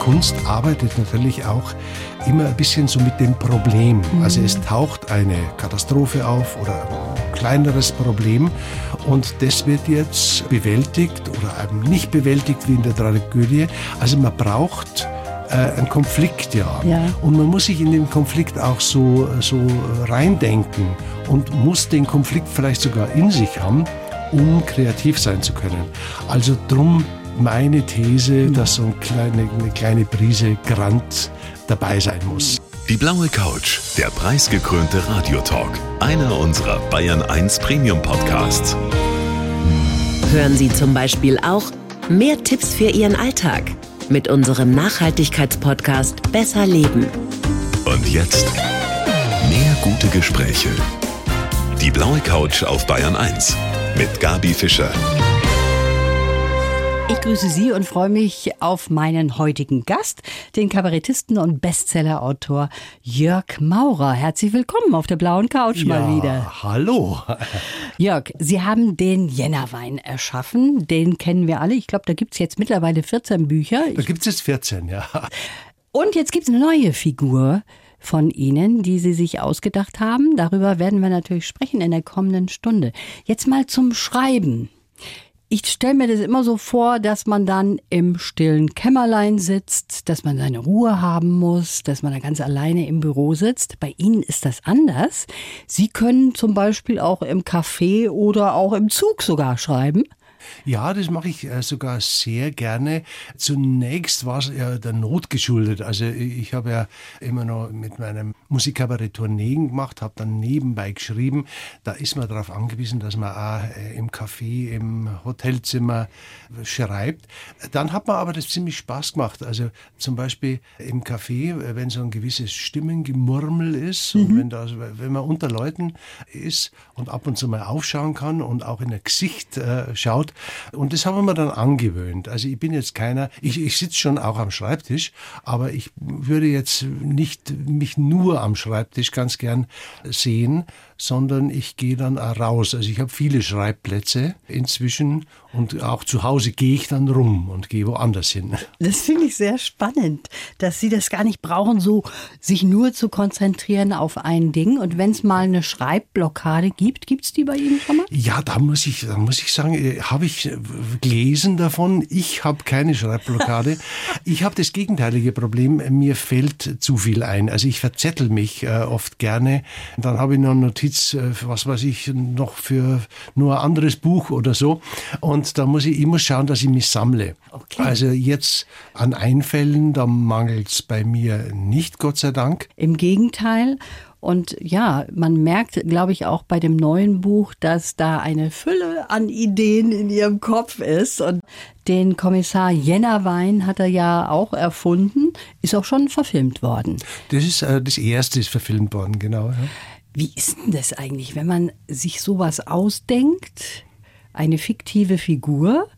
Kunst arbeitet natürlich auch immer ein bisschen so mit dem Problem. Mhm. Also es taucht eine Katastrophe auf oder ein kleineres Problem und das wird jetzt bewältigt oder eben nicht bewältigt wie in der Tragödie. Also man braucht äh, ein Konflikt, ja. ja. Und man muss sich in den Konflikt auch so, so reindenken und muss den Konflikt vielleicht sogar in sich haben, um kreativ sein zu können. Also drum meine These, dass so eine kleine, eine kleine Prise Grant dabei sein muss. Die blaue Couch, der preisgekrönte Radiotalk, einer unserer Bayern 1 Premium Podcasts. Hören Sie zum Beispiel auch mehr Tipps für Ihren Alltag mit unserem Nachhaltigkeitspodcast Besser Leben. Und jetzt mehr gute Gespräche. Die blaue Couch auf Bayern 1 mit Gabi Fischer. Ich grüße Sie und freue mich auf meinen heutigen Gast, den Kabarettisten und Bestsellerautor Jörg Maurer. Herzlich willkommen auf der blauen Couch ja, mal wieder. Hallo. Jörg, Sie haben den Jännerwein erschaffen. Den kennen wir alle. Ich glaube, da gibt es jetzt mittlerweile 14 Bücher. Da gibt es jetzt 14, ja. Und jetzt gibt es eine neue Figur von Ihnen, die Sie sich ausgedacht haben. Darüber werden wir natürlich sprechen in der kommenden Stunde. Jetzt mal zum Schreiben ich stelle mir das immer so vor, dass man dann im stillen Kämmerlein sitzt, dass man seine Ruhe haben muss, dass man da ganz alleine im Büro sitzt. Bei Ihnen ist das anders. Sie können zum Beispiel auch im Café oder auch im Zug sogar schreiben. Ja, das mache ich äh, sogar sehr gerne. Zunächst war es ja der Not geschuldet. Also ich habe ja immer noch mit meinem Musikkabarett Tourneen gemacht, habe dann nebenbei geschrieben. Da ist man darauf angewiesen, dass man auch äh, im Café, im Hotelzimmer schreibt. Dann hat man aber das ziemlich Spaß gemacht. Also zum Beispiel im Café, äh, wenn so ein gewisses Stimmengemurmel ist mhm. und wenn, da, wenn man unter Leuten ist und ab und zu mal aufschauen kann und auch in ein Gesicht äh, schaut, und das haben wir dann angewöhnt. Also ich bin jetzt keiner, ich, ich sitze schon auch am Schreibtisch, aber ich würde jetzt nicht mich nur am Schreibtisch ganz gern sehen, sondern ich gehe dann raus. Also ich habe viele Schreibplätze inzwischen und auch zu Hause gehe ich dann rum und gehe woanders hin. Das finde ich sehr spannend, dass Sie das gar nicht brauchen, so sich nur zu konzentrieren auf ein Ding. Und wenn es mal eine Schreibblockade gibt, gibt es die bei Ihnen schon mal? Ja, da muss ich, da muss ich sagen, äh, habe ich äh, gelesen davon. Ich habe keine Schreibblockade. ich habe das gegenteilige Problem. Mir fällt zu viel ein. Also ich verzettel mich äh, oft gerne. Dann habe ich noch Notizen Notiz, äh, was weiß ich, noch für nur ein anderes Buch oder so. Und da muss ich, muss schauen, dass ich mich sammle. Okay. Also jetzt an Einfällen, da mangelt es bei mir nicht, Gott sei Dank. Im Gegenteil. Und ja, man merkt, glaube ich, auch bei dem neuen Buch, dass da eine Fülle an Ideen in ihrem Kopf ist. Und den Kommissar Jennerwein hat er ja auch erfunden, ist auch schon verfilmt worden. Das ist äh, das erste ist verfilmt worden, genau. Ja. Wie ist denn das eigentlich, wenn man sich sowas ausdenkt, eine fiktive Figur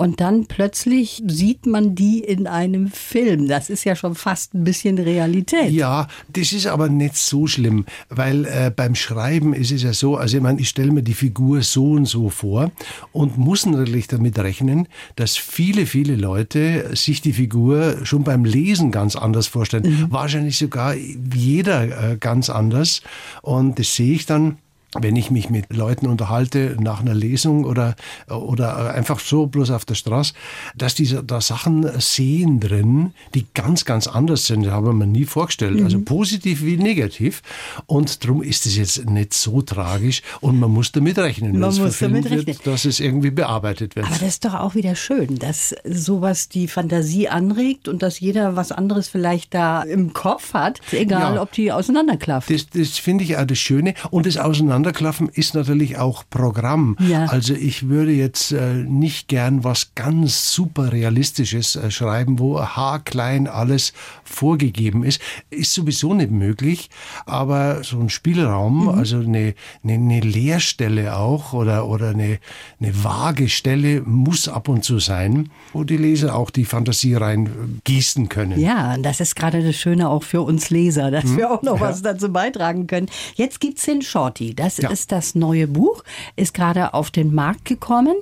und dann plötzlich sieht man die in einem Film. Das ist ja schon fast ein bisschen Realität. Ja, das ist aber nicht so schlimm, weil äh, beim Schreiben ist es ja so, also ich meine, ich stelle mir die Figur so und so vor und muss natürlich damit rechnen, dass viele, viele Leute sich die Figur schon beim Lesen ganz anders vorstellen. Mhm. Wahrscheinlich sogar jeder äh, ganz anders. Und das sehe ich dann wenn ich mich mit Leuten unterhalte nach einer Lesung oder, oder einfach so bloß auf der Straße, dass die da Sachen sehen drin, die ganz, ganz anders sind. Das habe ich mir nie vorgestellt. Also mhm. Also positiv wie negativ. Und darum ist es jetzt nicht so tragisch und man muss damit rechnen, man muss damit rechnen. Wird, dass es irgendwie bearbeitet wird. Aber das ist doch auch wieder schön, dass sowas die Fantasie anregt und dass jeder was anderes vielleicht da im Kopf hat, egal ja, ob die auseinanderklafft. Das, das finde ich auch das Schöne. Und das Auseinander Auseinanderklaffen ist natürlich auch Programm. Ja. Also ich würde jetzt äh, nicht gern was ganz super realistisches äh, schreiben, wo haarklein alles vorgegeben ist. Ist sowieso nicht möglich, aber so ein Spielraum, mhm. also eine, eine, eine, Leerstelle auch oder, oder eine, eine vage Stelle muss ab und zu sein, wo die Leser auch die Fantasie rein äh, gießen können. Ja, das ist gerade das Schöne auch für uns Leser, dass mhm. wir auch noch ja. was dazu beitragen können. Jetzt gibt es den Shorty. Das Das Ja. ist das neue Buch, ist gerade auf den Markt gekommen.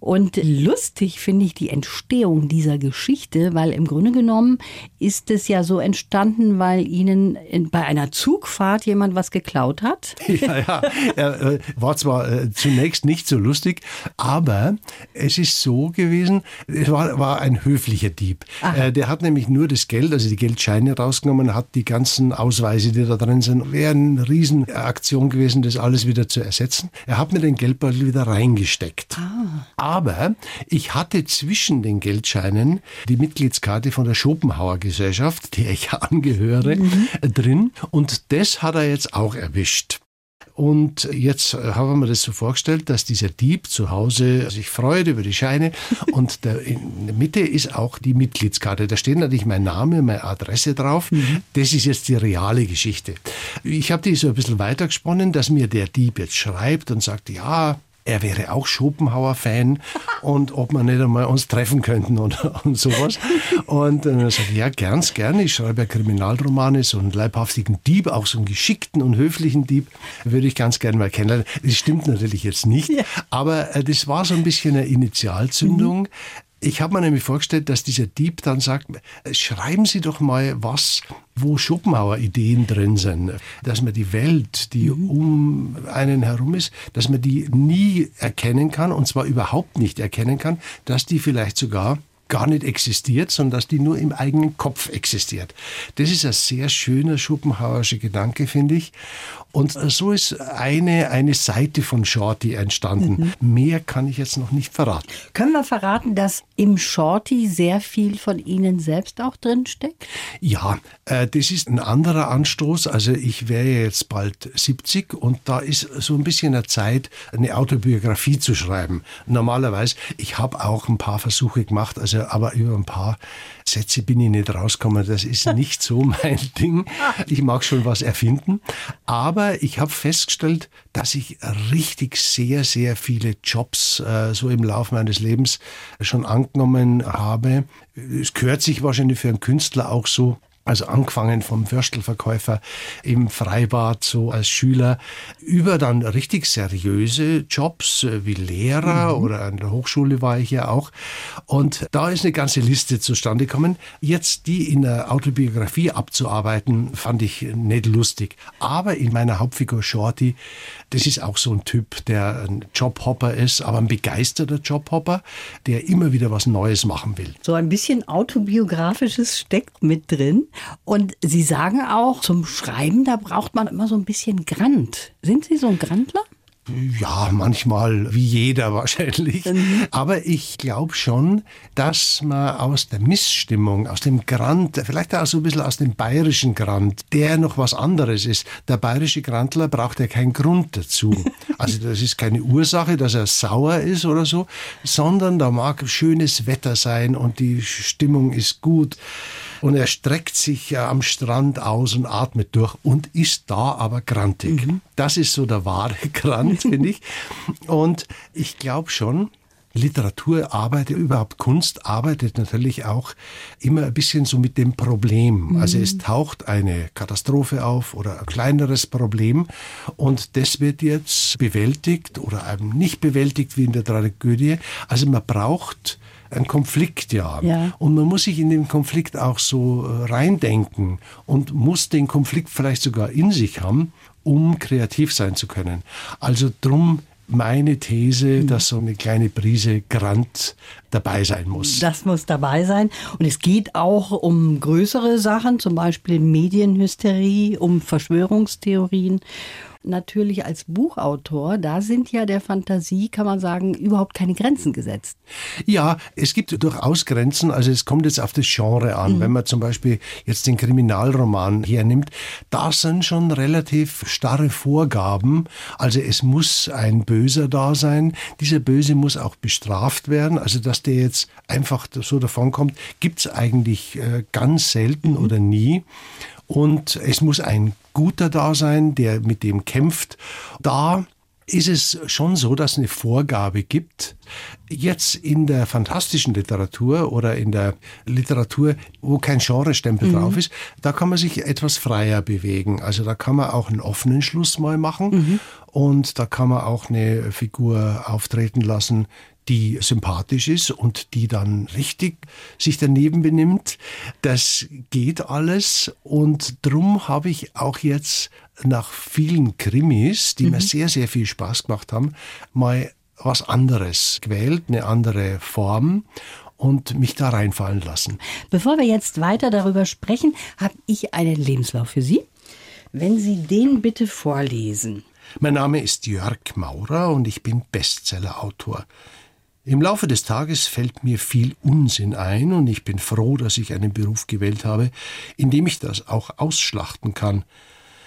Und lustig finde ich die Entstehung dieser Geschichte, weil im Grunde genommen ist es ja so entstanden, weil Ihnen in, bei einer Zugfahrt jemand was geklaut hat. Ja, ja. Äh, war zwar äh, zunächst nicht so lustig, aber es ist so gewesen, es war, war ein höflicher Dieb. Äh, der hat nämlich nur das Geld, also die Geldscheine rausgenommen, hat die ganzen Ausweise, die da drin sind, wäre eine Riesenaktion gewesen, das alles wieder zu ersetzen. Er hat mir den Geldbeutel wieder reingesteckt. Aber ich hatte zwischen den Geldscheinen die Mitgliedskarte von der Schopenhauer Gesellschaft, der ich angehöre, äh, drin. Und das hat er jetzt auch erwischt. Und jetzt äh, haben wir das so vorgestellt, dass dieser Dieb zu Hause sich freut über die Scheine und der, in der Mitte ist auch die Mitgliedskarte. Da steht natürlich mein Name, meine Adresse drauf. Das ist jetzt die reale Geschichte. Ich habe die so ein bisschen weitergesponnen, dass mir der Dieb jetzt schreibt und sagt, ja, er wäre auch Schopenhauer-Fan und ob wir nicht einmal uns treffen könnten und, und sowas. Und dann sagt er, ja, ganz gerne. Ich schreibe ja Kriminalromane, so einen leibhaftigen Dieb, auch so einen geschickten und höflichen Dieb, würde ich ganz gerne mal kennenlernen. Das stimmt natürlich jetzt nicht, aber äh, das war so ein bisschen eine Initialzündung. Ich habe mir nämlich vorgestellt, dass dieser Dieb dann sagt, schreiben Sie doch mal was, wo Schopenhauer-Ideen drin sind. Dass man die Welt, die um einen herum ist, dass man die nie erkennen kann, und zwar überhaupt nicht erkennen kann, dass die vielleicht sogar gar nicht existiert, sondern dass die nur im eigenen Kopf existiert. Das ist ein sehr schöner Schopenhauerischer Gedanke, finde ich. Und so ist eine, eine Seite von Shorty entstanden. Mehr kann ich jetzt noch nicht verraten. Können wir verraten, dass im Shorty sehr viel von Ihnen selbst auch drin steckt? Ja, äh, das ist ein anderer Anstoß. Also ich wäre jetzt bald 70 und da ist so ein bisschen eine Zeit, eine Autobiografie zu schreiben. Normalerweise, ich habe auch ein paar Versuche gemacht, also aber über ein paar Sätze bin ich nicht rausgekommen. Das ist nicht so mein Ding. Ich mag schon was erfinden, aber ich habe festgestellt, dass ich richtig sehr, sehr viele Jobs äh, so im Laufe meines Lebens schon angenommen habe. Es gehört sich wahrscheinlich für einen Künstler auch so. Also angefangen vom Würstelverkäufer im Freibad, so als Schüler, über dann richtig seriöse Jobs äh, wie Lehrer oder an der Hochschule war ich ja auch. Und da ist eine ganze Liste zustande gekommen. Jetzt die in der Autobiografie abzuarbeiten, fand ich nicht lustig. Aber in meiner Hauptfigur Shorty, das ist auch so ein Typ, der ein Jobhopper ist, aber ein begeisterter Jobhopper, der immer wieder was Neues machen will. So ein bisschen autobiografisches steckt mit drin. Und Sie sagen auch, zum Schreiben, da braucht man immer so ein bisschen Grant. Sind Sie so ein Grantler? Ja, manchmal wie jeder wahrscheinlich. Aber ich glaube schon, dass man aus der Missstimmung, aus dem Grant, vielleicht auch so ein bisschen aus dem bayerischen Grant, der noch was anderes ist. Der bayerische Grantler braucht ja keinen Grund dazu. Also das ist keine Ursache, dass er sauer ist oder so, sondern da mag schönes Wetter sein und die Stimmung ist gut. Und er streckt sich am Strand aus und atmet durch und ist da aber grantig. Das ist so der wahre Grant, finde ich. Und ich glaube schon, Literatur arbeitet, überhaupt Kunst arbeitet natürlich auch immer ein bisschen so mit dem Problem. Also es taucht eine Katastrophe auf oder ein kleineres Problem und das wird jetzt bewältigt oder eben nicht bewältigt wie in der Tragödie. Also man braucht ein Konflikt, ja. Ja. Und man muss sich in den Konflikt auch so äh, reindenken und muss den Konflikt vielleicht sogar in sich haben, um kreativ sein zu können. Also drum meine These, dass so eine kleine Prise Grant dabei sein muss. Das muss dabei sein. Und es geht auch um größere Sachen, zum Beispiel Medienhysterie, um Verschwörungstheorien. Natürlich als Buchautor, da sind ja der Fantasie, kann man sagen, überhaupt keine Grenzen gesetzt. Ja, es gibt durchaus Grenzen. Also es kommt jetzt auf das Genre an. Wenn man zum Beispiel jetzt den Kriminalroman hernimmt, da sind schon relativ starre Vorgaben. Also es muss ein Böser da sein. Dieser Böse muss auch bestraft werden. Also dass der jetzt einfach so davonkommt, gibt es eigentlich äh, ganz selten oder nie. Und es muss ein Guter da sein, der mit dem kämpft. Da ist es schon so, dass es eine Vorgabe gibt. Jetzt in der fantastischen Literatur oder in der Literatur, wo kein Genrestempel mhm. drauf ist, da kann man sich etwas freier bewegen. Also da kann man auch einen offenen Schluss mal machen mhm. und da kann man auch eine Figur auftreten lassen, die sympathisch ist und die dann richtig sich daneben benimmt. Das geht alles und drum habe ich auch jetzt nach vielen Krimis, die mhm. mir sehr, sehr viel Spaß gemacht haben, mal was anderes gewählt, eine andere Form und mich da reinfallen lassen. Bevor wir jetzt weiter darüber sprechen, habe ich einen Lebenslauf für Sie. Wenn Sie den bitte vorlesen. Mein Name ist Jörg Maurer und ich bin Bestsellerautor. Im Laufe des Tages fällt mir viel Unsinn ein und ich bin froh, dass ich einen Beruf gewählt habe, in dem ich das auch ausschlachten kann.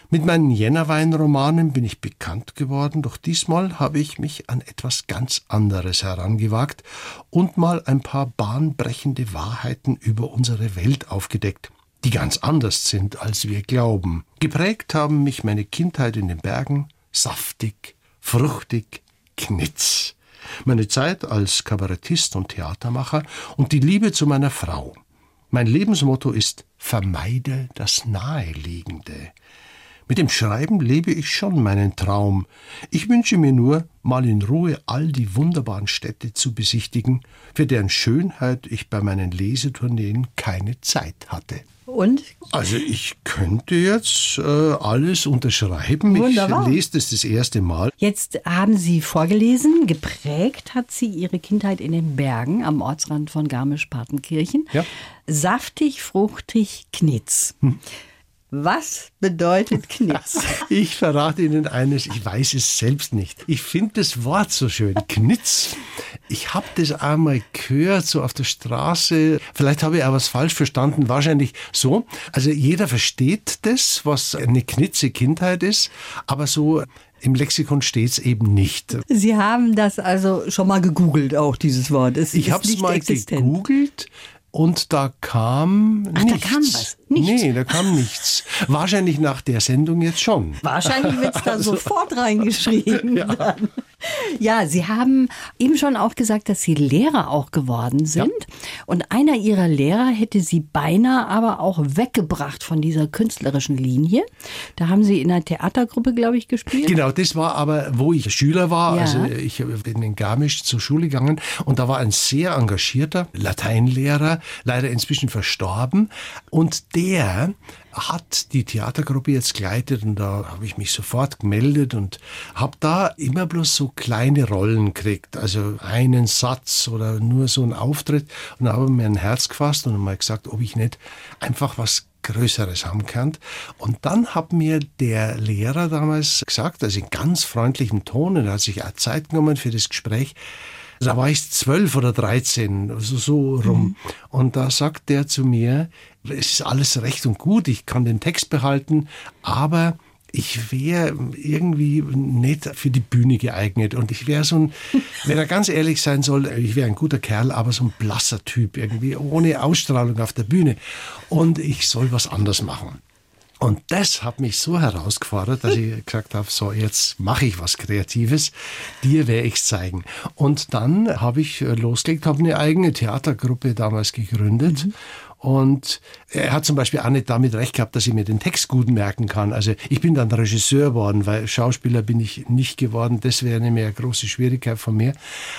Mit meinen Jännerwein-Romanen bin ich bekannt geworden, doch diesmal habe ich mich an etwas ganz anderes herangewagt und mal ein paar bahnbrechende Wahrheiten über unsere Welt aufgedeckt, die ganz anders sind, als wir glauben. Geprägt haben mich meine Kindheit in den Bergen, saftig, fruchtig, knitz meine Zeit als Kabarettist und Theatermacher und die Liebe zu meiner Frau. Mein Lebensmotto ist Vermeide das Naheliegende. Mit dem Schreiben lebe ich schon meinen Traum. Ich wünsche mir nur, mal in Ruhe all die wunderbaren Städte zu besichtigen, für deren Schönheit ich bei meinen Lesetourneen keine Zeit hatte. Und? Also ich könnte jetzt äh, alles unterschreiben. Wunderbar. Ich lese das das erste Mal. Jetzt haben Sie vorgelesen, geprägt hat sie Ihre Kindheit in den Bergen am Ortsrand von Garmisch-Partenkirchen. Ja. Saftig, fruchtig, Knitz. Hm. Was bedeutet Knitz? ich verrate Ihnen eines, ich weiß es selbst nicht. Ich finde das Wort so schön, Knitz. Ich habe das einmal gehört, so auf der Straße. Vielleicht habe ich auch was falsch verstanden, wahrscheinlich so. Also jeder versteht das, was eine knitze Kindheit ist, aber so im Lexikon steht es eben nicht. Sie haben das also schon mal gegoogelt, auch dieses Wort. Es ich habe es mal existent. gegoogelt. Und da kam Ach, nichts. da kam was. Nichts. Nee, da kam nichts. Wahrscheinlich nach der Sendung jetzt schon. Wahrscheinlich wird es da also, sofort reingeschrieben. Ja. Ja. Sie haben eben schon auch gesagt, dass Sie Lehrer auch geworden sind. Ja. Und einer Ihrer Lehrer hätte Sie beinahe aber auch weggebracht von dieser künstlerischen Linie. Da haben Sie in einer Theatergruppe, glaube ich, gespielt. Genau, das war aber, wo ich Schüler war. Ja. Also ich bin in Garmisch zur Schule gegangen und da war ein sehr engagierter Lateinlehrer, leider inzwischen verstorben. Und der hat die Theatergruppe jetzt geleitet und da habe ich mich sofort gemeldet und habe da immer bloß so kleine Rollen gekriegt, also einen Satz oder nur so einen Auftritt und habe mir ein Herz gefasst und mal gesagt, ob ich nicht einfach was Größeres haben kann. Und dann hat mir der Lehrer damals gesagt, also in ganz freundlichem Ton, und er hat sich auch Zeit genommen für das Gespräch, da war ich zwölf oder dreizehn, also so rum. Mhm. Und da sagt der zu mir, es ist alles recht und gut, ich kann den Text behalten, aber ich wäre irgendwie nicht für die Bühne geeignet. Und ich wäre so ein, wenn er ganz ehrlich sein soll, ich wäre ein guter Kerl, aber so ein blasser Typ irgendwie, ohne Ausstrahlung auf der Bühne. Und ich soll was anderes machen. Und das hat mich so herausgefordert, dass ich gesagt habe, so jetzt mache ich was Kreatives, dir werde ich zeigen. Und dann habe ich losgelegt, habe eine eigene Theatergruppe damals gegründet mhm. Und er hat zum Beispiel auch nicht damit recht gehabt, dass ich mir den Text gut merken kann. Also ich bin dann Regisseur geworden, weil Schauspieler bin ich nicht geworden. Das wäre eine mehr große Schwierigkeit von mir.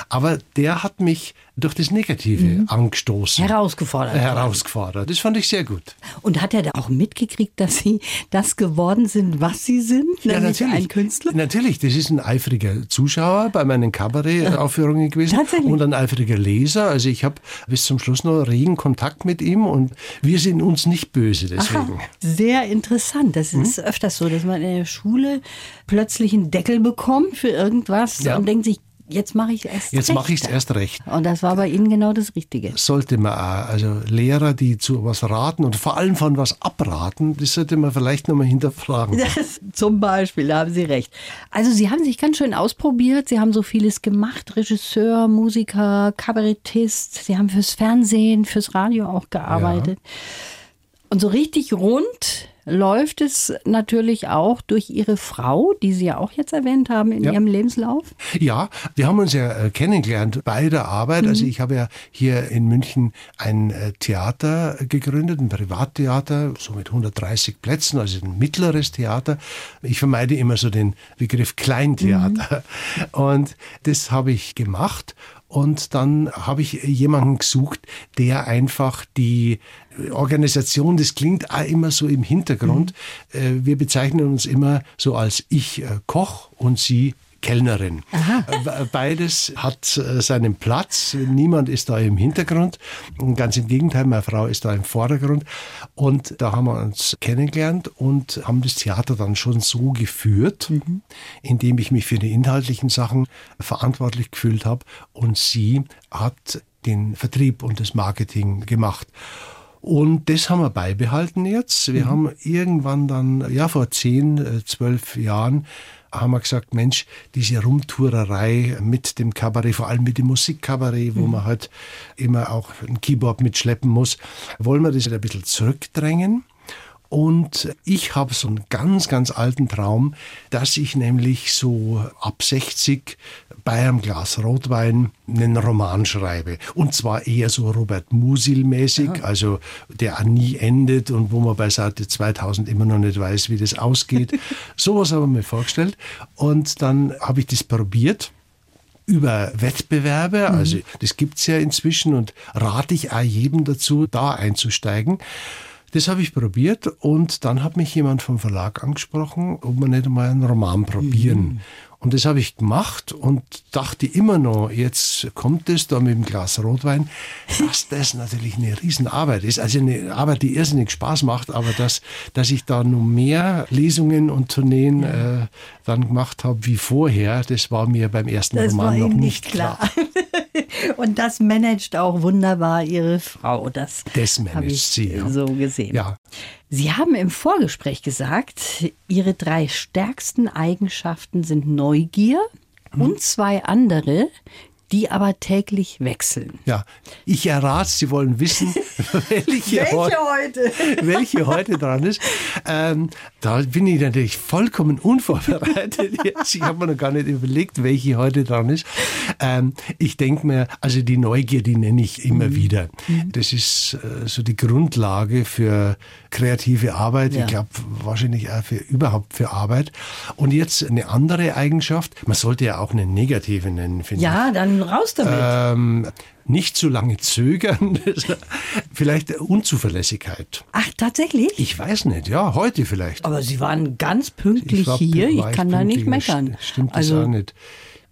Aber der hat mich durch das Negative mhm. angestoßen. Herausgefordert. Herausgefordert. Das fand ich sehr gut. Und hat er da auch mitgekriegt, dass Sie das geworden sind, was Sie sind? Ja, natürlich. Ein Künstler? Natürlich. Das ist ein eifriger Zuschauer bei meinen Kabarett-Aufführungen gewesen. Tatsächlich. Und ein eifriger Leser. Also ich habe bis zum Schluss noch regen Kontakt mit ihm und wir sind uns nicht böse deswegen. Aha, sehr interessant. Das ist hm? öfters so, dass man in der Schule plötzlich einen Deckel bekommt für irgendwas ja. und denkt sich, Jetzt mache ich es erst Jetzt mache ich es erst recht. Und das war bei Ihnen genau das Richtige. Sollte man auch. Also Lehrer, die zu was raten und vor allem von was abraten, das sollte man vielleicht nochmal hinterfragen. Das, zum Beispiel, da haben Sie recht. Also Sie haben sich ganz schön ausprobiert. Sie haben so vieles gemacht. Regisseur, Musiker, Kabarettist. Sie haben fürs Fernsehen, fürs Radio auch gearbeitet. Ja. Und so richtig rund läuft es natürlich auch durch Ihre Frau, die Sie ja auch jetzt erwähnt haben in Ja. Ihrem Lebenslauf. Ja, wir haben uns ja äh, kennengelernt bei der Arbeit. Also ich habe ja hier in München ein äh, Theater gegründet, ein Privattheater, so mit 130 Plätzen, also ein mittleres Theater. Ich vermeide immer so den Begriff Kleintheater. Und das habe ich gemacht. Und dann habe ich jemanden gesucht, der einfach die Organisation, das klingt auch immer so im Hintergrund. Äh, Wir bezeichnen uns immer so als ich äh, Koch und sie Kellnerin. Äh, Beides hat seinen Platz. Niemand ist da im Hintergrund. Und Ganz im Gegenteil, meine Frau ist da im Vordergrund. Und da haben wir uns kennengelernt und haben das Theater dann schon so geführt, indem ich mich für die inhaltlichen Sachen verantwortlich gefühlt habe. Und sie hat den Vertrieb und das Marketing gemacht. Und das haben wir beibehalten jetzt. Wir haben irgendwann dann, ja, vor zehn, äh, zwölf Jahren, haben wir gesagt, Mensch, diese Rumtourerei mit dem Kabarett, vor allem mit dem Musikkabarett, wo man halt immer auch ein Keyboard mitschleppen muss, wollen wir das ein bisschen zurückdrängen. Und ich habe so einen ganz, ganz alten Traum, dass ich nämlich so ab 60 bei einem Glas Rotwein einen Roman schreibe. Und zwar eher so Robert Musil-mäßig, also der nie endet und wo man bei Seite 2000 immer noch nicht weiß, wie das ausgeht. Sowas habe ich mir vorgestellt. Und dann habe ich das probiert über Wettbewerbe, also das gibt's ja inzwischen und rate ich auch jedem dazu, da einzusteigen. Das habe ich probiert und dann hat mich jemand vom Verlag angesprochen, ob wir nicht mal einen Roman probieren. Und das habe ich gemacht und dachte immer noch, jetzt kommt es da mit dem Glas Rotwein, dass das natürlich eine Riesenarbeit ist. Also eine Arbeit, die irrsinnig Spaß macht, aber dass, dass ich da noch mehr Lesungen und Tourneen äh, dann gemacht habe wie vorher, das war mir beim ersten Das Roman noch nicht nicht klar. Und das managt auch wunderbar Ihre Frau. Das, Das managt ich sie, ja. so gesehen. Ja. Sie haben im Vorgespräch gesagt, Ihre drei stärksten Eigenschaften sind Neugier Mhm. und zwei andere, die aber täglich wechseln. Ja, ich errate, Sie wollen wissen, welche, heu- heute? welche heute dran ist. Ähm, da bin ich natürlich vollkommen unvorbereitet. Jetzt. Ich habe mir noch gar nicht überlegt, welche heute dran ist. Ähm, ich denke mir, also die Neugier, die nenne ich immer wieder. Das ist äh, so die Grundlage für kreative Arbeit. Ja. Ich glaube, wahrscheinlich auch für überhaupt für Arbeit. Und jetzt eine andere Eigenschaft. Man sollte ja auch eine negative nennen, finde ich. Ja, dann raus damit. Ähm, nicht zu lange zögern, vielleicht Unzuverlässigkeit. Ach, tatsächlich? Ich weiß nicht, ja, heute vielleicht. aber Sie waren ganz pünktlich war- hier. Ich kann da nicht meckern. st- Stimmt das also, auch nicht.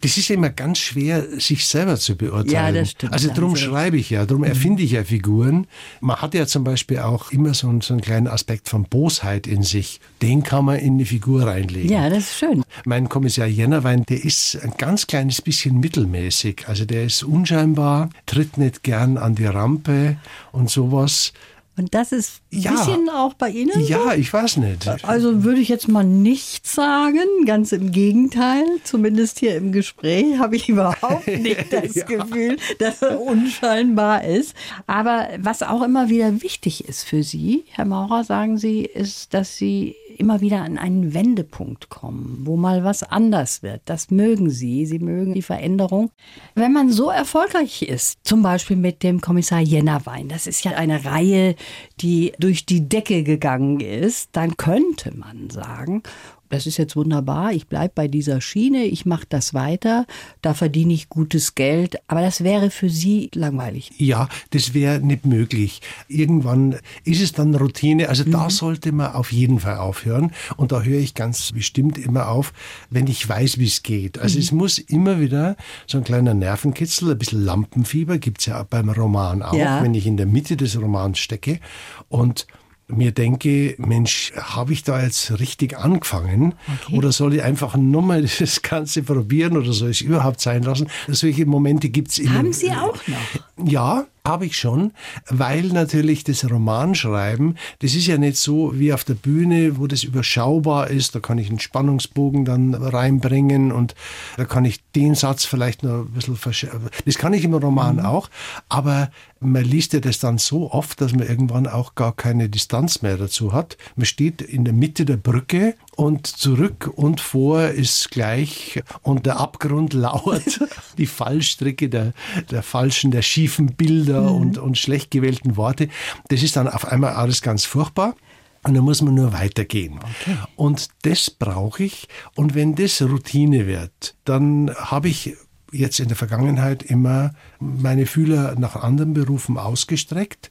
Das ist ja immer ganz schwer, sich selber zu beurteilen. Ja, das stimmt, Also darum recht. schreibe ich ja, darum erfinde ich ja Figuren. Man hat ja zum Beispiel auch immer so einen, so einen kleinen Aspekt von Bosheit in sich. Den kann man in eine Figur reinlegen. Ja, das ist schön. Mein Kommissar Jennerwein, der ist ein ganz kleines bisschen mittelmäßig. Also der ist unscheinbar, tritt nicht gern an die Rampe und sowas. Und das ist ein Ja. bisschen auch bei Ihnen? Ja, ich weiß nicht. Also würde ich jetzt mal nicht sagen, ganz im Gegenteil. Zumindest hier im Gespräch habe ich überhaupt nicht das Ja. Gefühl, dass er unscheinbar ist. Aber was auch immer wieder wichtig ist für Sie, Herr Maurer, sagen Sie, ist, dass Sie immer wieder an einen Wendepunkt kommen, wo mal was anders wird. Das mögen Sie. Sie mögen die Veränderung. Wenn man so erfolgreich ist, zum Beispiel mit dem Kommissar Jennerwein, das ist ja eine Reihe, die durch die Decke gegangen ist, dann könnte man sagen, das ist jetzt wunderbar, ich bleibe bei dieser Schiene, ich mache das weiter, da verdiene ich gutes Geld, aber das wäre für Sie langweilig. Ja, das wäre nicht möglich. Irgendwann ist es dann Routine. Also da sollte man auf jeden Fall aufhören. Und da höre ich ganz bestimmt immer auf, wenn ich weiß, wie es geht. Also es muss immer wieder so ein kleiner Nervenkitzel, ein bisschen Lampenfieber, gibt's ja beim Roman auch, Ja. wenn ich in der Mitte des Romans stecke. Und mir denke, Mensch, habe ich da jetzt richtig angefangen? Oder soll ich einfach nochmal das Ganze probieren oder soll ich es überhaupt sein lassen? Solche Momente gibt's immer. Haben Sie auch noch? Ja, Habe ich schon, weil natürlich das Romanschreiben, das ist ja nicht so wie auf der Bühne, wo das überschaubar ist. Da kann ich einen Spannungsbogen dann reinbringen und da kann ich den Satz vielleicht noch ein bisschen verschärfen. Das kann ich im Roman mhm. auch, aber man liest ja das dann so oft, dass man irgendwann auch gar keine Distanz mehr dazu hat. Man steht in der Mitte der Brücke und zurück und vor ist gleich und der Abgrund lauert die Fallstricke der, der falschen, der schiefen Bilder mhm. und, und schlecht gewählten Worte. Das ist dann auf einmal alles ganz furchtbar. Und dann muss man nur weitergehen. Okay. Und das brauche ich. Und wenn das Routine wird, dann habe ich jetzt in der Vergangenheit immer meine Fühler nach anderen Berufen ausgestreckt.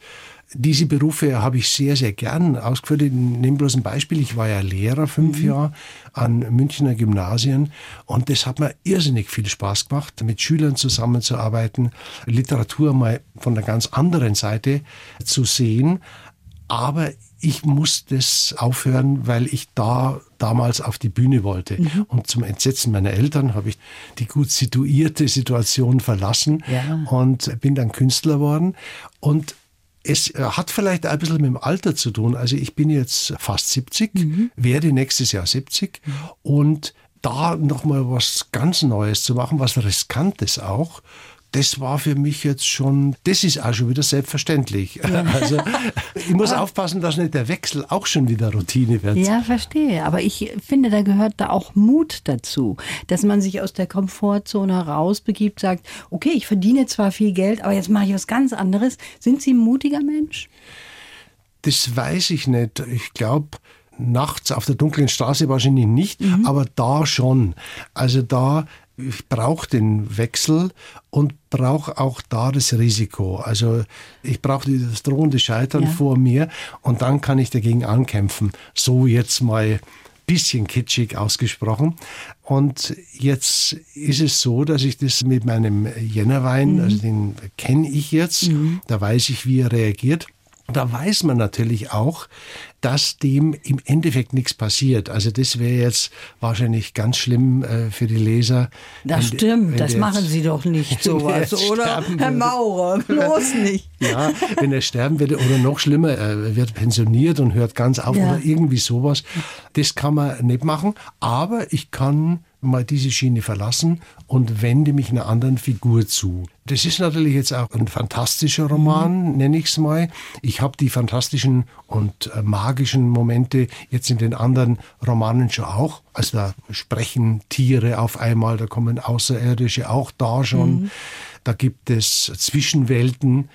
Diese Berufe habe ich sehr, sehr gern ausgeführt. Ich nehme bloß ein Beispiel. Ich war ja Lehrer fünf mhm. Jahre an Münchner Gymnasien und das hat mir irrsinnig viel Spaß gemacht, mit Schülern zusammenzuarbeiten, Literatur mal von der ganz anderen Seite zu sehen. Aber ich musste es aufhören, weil ich da damals auf die Bühne wollte. Mhm. Und zum Entsetzen meiner Eltern habe ich die gut situierte Situation verlassen ja. und bin dann Künstler geworden. Und es hat vielleicht ein bisschen mit dem Alter zu tun. Also ich bin jetzt fast 70, mhm. werde nächstes Jahr 70 mhm. und da nochmal was ganz Neues zu machen, was Riskantes auch, das war für mich jetzt schon, das ist auch schon wieder selbstverständlich. Ja. Also ich muss aufpassen, dass nicht der Wechsel auch schon wieder Routine wird. Ja, verstehe. Aber ich finde, da gehört da auch Mut dazu, dass man sich aus der Komfortzone rausbegibt, sagt, okay, ich verdiene zwar viel Geld, aber jetzt mache ich was ganz anderes. Sind Sie ein mutiger Mensch? Das weiß ich nicht. Ich glaube, nachts auf der dunklen Straße wahrscheinlich nicht, mhm. aber da schon. Also da ich brauche den Wechsel und brauche auch da das Risiko. Also ich brauche das drohende Scheitern ja. vor mir und dann kann ich dagegen ankämpfen. So jetzt mal bisschen kitschig ausgesprochen. Und jetzt ist es so, dass ich das mit meinem Jännerwein, mhm. also den kenne ich jetzt, mhm. da weiß ich, wie er reagiert. Da weiß man natürlich auch, dass dem im Endeffekt nichts passiert. Also das wäre jetzt wahrscheinlich ganz schlimm äh, für die Leser. Das wenn, stimmt, wenn das machen Sie doch nicht sowas, oder? Herr Maurer, bloß nicht. ja, wenn er sterben würde oder noch schlimmer, er wird pensioniert und hört ganz auf ja. oder irgendwie sowas. Das kann man nicht machen, aber ich kann mal diese Schiene verlassen und wende mich einer anderen Figur zu. Das ist natürlich jetzt auch ein fantastischer Roman, mhm. nenne ich es mal. Ich habe die fantastischen und äh, magischen Momente jetzt in den anderen Romanen schon auch. Also da sprechen Tiere auf einmal, da kommen Außerirdische auch da schon. Mhm. Da gibt es Zwischenwelten.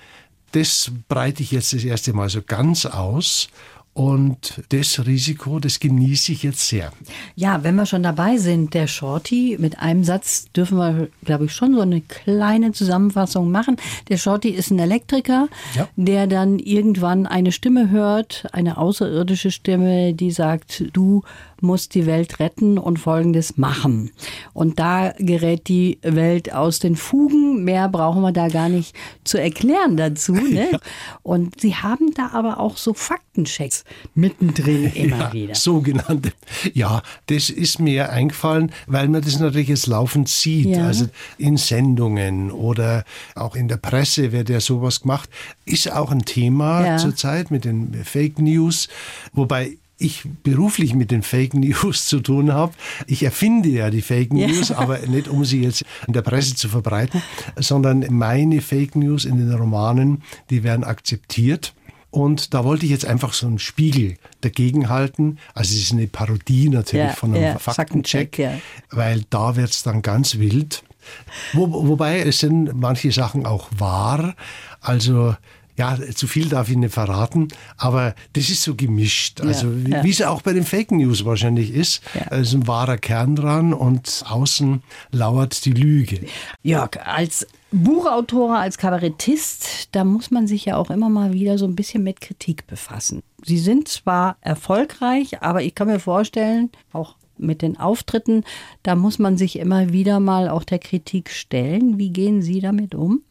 Das breite ich jetzt das erste Mal so ganz aus. Und das Risiko, das genieße ich jetzt sehr. Ja, wenn wir schon dabei sind, der Shorty, mit einem Satz dürfen wir, glaube ich, schon so eine kleine Zusammenfassung machen. Der Shorty ist ein Elektriker, ja. der dann irgendwann eine Stimme hört, eine außerirdische Stimme, die sagt, du muss die Welt retten und Folgendes machen. Und da gerät die Welt aus den Fugen. Mehr brauchen wir da gar nicht zu erklären dazu. Ne? Ja. Und sie haben da aber auch so Faktenchecks mittendrin immer ja, wieder. Sogenannte. Ja, das ist mir eingefallen, weil man das natürlich jetzt laufend sieht. Ja. Also in Sendungen oder auch in der Presse wird ja sowas gemacht. Ist auch ein Thema zurzeit mit den Fake News. Wobei ich beruflich mit den Fake News zu tun habe. Ich erfinde ja die Fake News, ja. aber nicht um sie jetzt in der Presse zu verbreiten, sondern meine Fake News in den Romanen, die werden akzeptiert. Und da wollte ich jetzt einfach so einen Spiegel dagegen halten. Also es ist eine Parodie natürlich ja, von einem ja, Faktencheck, ja. weil da wird es dann ganz wild. Wo, wobei es sind manche Sachen auch wahr. Also ja, zu viel darf ich nicht verraten, aber das ist so gemischt. Also ja, wie es auch bei den Fake News wahrscheinlich ist. Ja. Ist ein wahrer Kern dran und außen lauert die Lüge. Jörg, als Buchautor, als Kabarettist, da muss man sich ja auch immer mal wieder so ein bisschen mit Kritik befassen. Sie sind zwar erfolgreich, aber ich kann mir vorstellen, auch mit den Auftritten, da muss man sich immer wieder mal auch der Kritik stellen. Wie gehen Sie damit um?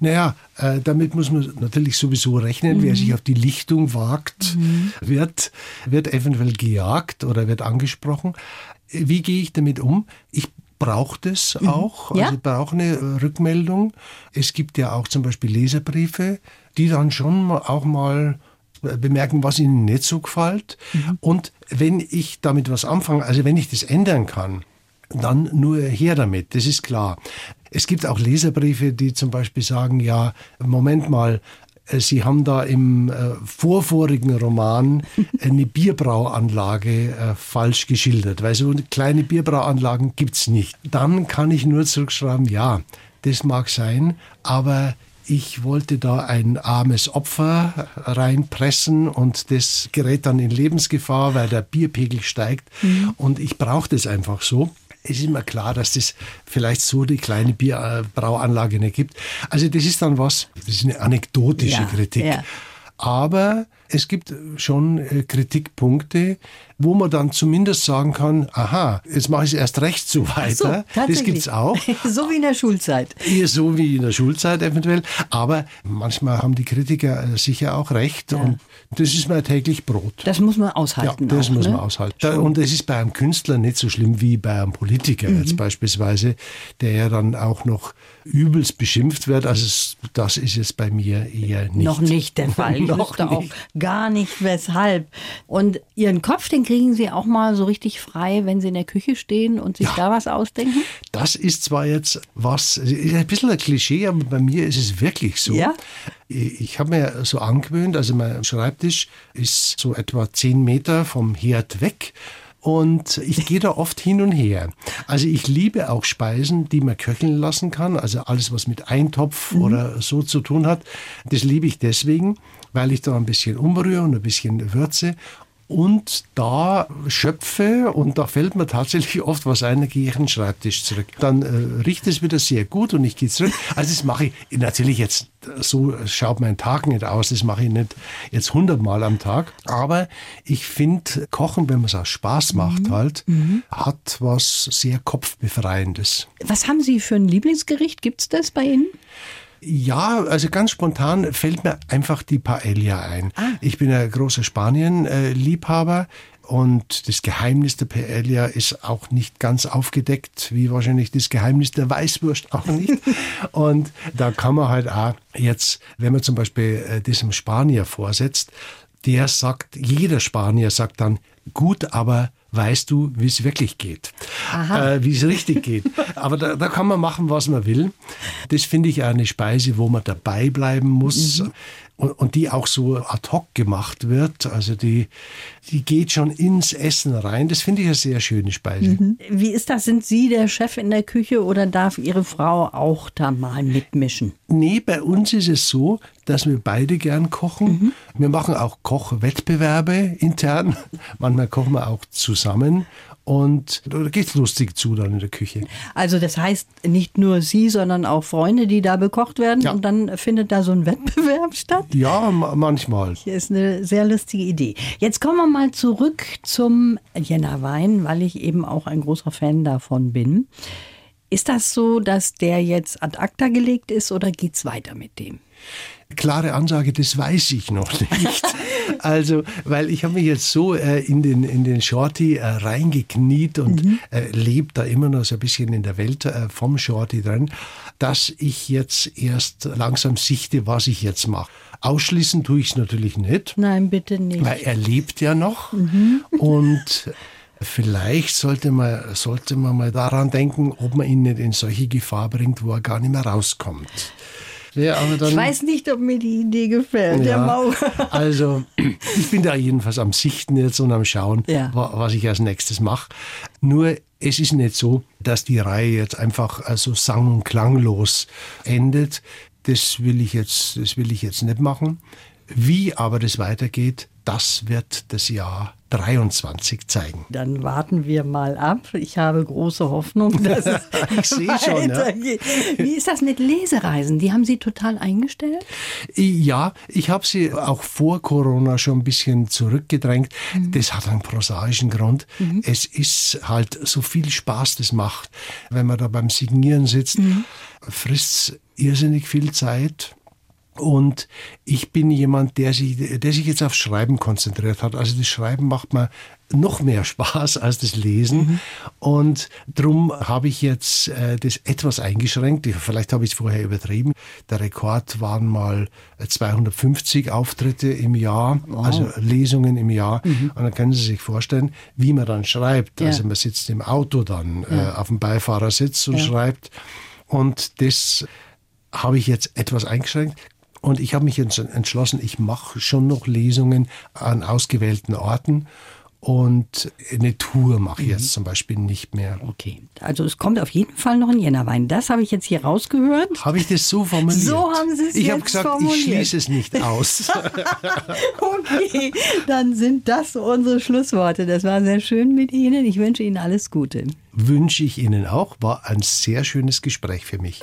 Naja, äh, damit muss man natürlich sowieso rechnen. Mhm. Wer sich auf die Lichtung wagt, mhm. wird, wird eventuell gejagt oder wird angesprochen. Wie gehe ich damit um? Ich braucht es auch, Ja. also braucht eine äh, Rückmeldung. Es gibt ja auch zum Beispiel Leserbriefe, die dann schon mal- auch mal bemerken, was ihnen nicht so gefällt. Und wenn ich damit was anfange, also wenn ich das ändern kann, dann nur her damit, das ist klar. Es gibt auch Leserbriefe, die zum Beispiel sagen, ja, Moment mal, äh, Sie haben da im äh, vorvorigen Roman eine Bierbrauanlage äh, falsch geschildert, weil so kleine Bierbrauanlagen gibt's nicht. Dann kann ich nur zurückschreiben, ja, das mag sein, aber ich wollte da ein armes Opfer reinpressen und das gerät dann in Lebensgefahr, weil der Bierpegel steigt und ich brauche das einfach so. Es ist immer klar, dass das vielleicht so die kleine Bierbrauanlage nicht gibt. Also das ist dann was, das ist eine anekdotische Ja, Kritik. ja. Aber es gibt schon äh, Kritikpunkte, wo man dann zumindest sagen kann, aha, jetzt mache ich es erst recht so weiter. das tatsächlich. gibt's auch. so wie in der Schulzeit. So wie in der Schulzeit eventuell. Aber manchmal haben die Kritiker äh, sicher auch recht. Und das ist mein täglich Brot. Das muss man Ja, aushalten. das auch, muss ne? man aushalten. Da, und es ist bei einem Künstler nicht so schlimm wie bei einem Politiker Mhm. jetzt beispielsweise, der ja dann auch noch übelst beschimpft wird. Also es, das ist es bei mir eher nicht. Noch nicht der Fall. Ich Noch wüsste auch gar nicht weshalb. Und Ihren Kopf, den kriegen Sie auch mal so richtig frei, wenn Sie in der Küche stehen und sich da was ausdenken? Das ist zwar jetzt was, ist ein bisschen ein Klischee, aber bei mir ist es wirklich so. Ja? Ich habe mir so angewöhnt, also mein Schreibtisch ist so etwa zehn Meter vom Herd weg. Und ich gehe da oft hin und her. Also ich liebe auch Speisen, die man köcheln lassen kann. Also alles, was mit Eintopf oder so zu tun hat. Das liebe ich deswegen, weil ich da ein bisschen umrühre und ein bisschen würze. Und da schöpfe und da fällt mir tatsächlich oft was ein, dann gehe ich an den Schreibtisch zurück. Dann äh, riecht es wieder sehr gut und ich gehe zurück. Also das mache ich natürlich jetzt, so schaut mein Tag nicht aus, das mache ich nicht jetzt hundertmal am Tag. Aber ich finde, Kochen, wenn man es aus Spaß macht halt, hat was sehr kopfbefreiendes. Was haben Sie für ein Lieblingsgericht? Gibt es das bei Ihnen? Ja, also ganz spontan fällt mir einfach die Paella ein. Ich bin ein großer Spanien-Liebhaber und das Geheimnis der Paella ist auch nicht ganz aufgedeckt, wie wahrscheinlich das Geheimnis der Weißwurst auch nicht. und da kann man halt auch jetzt, wenn man zum Beispiel äh, diesem Spanier vorsetzt, der sagt, jeder Spanier sagt dann, gut, aber weißt du, wie es wirklich geht, äh, wie es richtig geht. Aber da, da kann man machen, was man will. Das finde ich eine Speise, wo man dabei bleiben muss und, und die auch so ad hoc gemacht wird. Also die, die geht schon ins Essen rein. Das finde ich eine sehr schöne Speise. Wie ist das? Sind Sie der Chef in der Küche oder darf Ihre Frau auch da mal mitmischen? Nee, bei uns ist es so, dass wir beide gern kochen. Wir machen auch Kochwettbewerbe intern. Manchmal kochen wir auch zusammen. Und da geht's lustig zu dann in der Küche. Also das heißt nicht nur Sie, sondern auch Freunde, die da bekocht werden Ja. und dann findet da so ein Wettbewerb statt? Ja, ma- manchmal. Das ist eine sehr lustige Idee. Jetzt kommen wir mal zurück zum Jännerwein, weil ich eben auch ein großer Fan davon bin. Ist das so, dass der jetzt ad acta gelegt ist oder geht's weiter mit dem? Klare Ansage, das weiß ich noch nicht. Also, weil ich habe mich jetzt so äh, in den, in den Shorty äh, reingekniet und äh, lebe da immer noch so ein bisschen in der Welt äh, vom Shorty drin, dass ich jetzt erst langsam sichte, was ich jetzt mache. Ausschließen tue ich es natürlich nicht. Nein, bitte nicht. Weil er lebt ja noch und vielleicht sollte man, sollte man mal daran denken, ob man ihn nicht in solche Gefahr bringt, wo er gar nicht mehr rauskommt. Aber dann, Ich weiß nicht, ob mir die Idee gefällt, der ja, Mauer. Also, ich bin da jedenfalls am Sichten jetzt und am Schauen, Ja. wa- was ich als nächstes mache. Nur, es ist nicht so, dass die Reihe jetzt einfach also sang- und klanglos endet. Das will ich jetzt, das will ich jetzt nicht machen. Wie aber das weitergeht, das wird das Jahr 23 zeigen. Dann warten wir mal ab. Ich habe große Hoffnung, dass es Ich sehe schon, ja. Wie ist das mit Lesereisen? Die haben Sie total eingestellt? Ja, ich habe sie auch vor Corona schon ein bisschen zurückgedrängt. Das hat einen prosaischen Grund. Es ist halt so viel Spaß, das macht. Wenn man da beim Signieren sitzt, frisst irrsinnig viel Zeit. Und ich bin jemand, der sich, der sich jetzt auf Schreiben konzentriert hat. Also das Schreiben macht mir noch mehr Spaß als das Lesen. Mhm. Und darum habe ich jetzt äh, das etwas eingeschränkt. Vielleicht habe ich es vorher übertrieben. Der Rekord waren mal 250 Auftritte im Jahr, wow. also Lesungen im Jahr. Mhm. Und dann können Sie sich vorstellen, wie man dann schreibt. Ja. Also man sitzt im Auto dann äh, ja. äh, auf dem Beifahrersitz und ja. schreibt. Und das habe ich jetzt etwas eingeschränkt. Und ich habe mich entschlossen, ich mache schon noch Lesungen an ausgewählten Orten und eine Tour mache ich mhm. jetzt zum Beispiel nicht mehr. Okay, also es kommt auf jeden Fall noch ein Jännerwein. Das habe ich jetzt hier rausgehört. Habe ich das so formuliert? So haben Sie es Ich habe gesagt, formuliert. ich schließe es nicht aus. okay, dann sind das unsere Schlussworte. Das war sehr schön mit Ihnen. Ich wünsche Ihnen alles Gute. Wünsche ich Ihnen auch. War ein sehr schönes Gespräch für mich.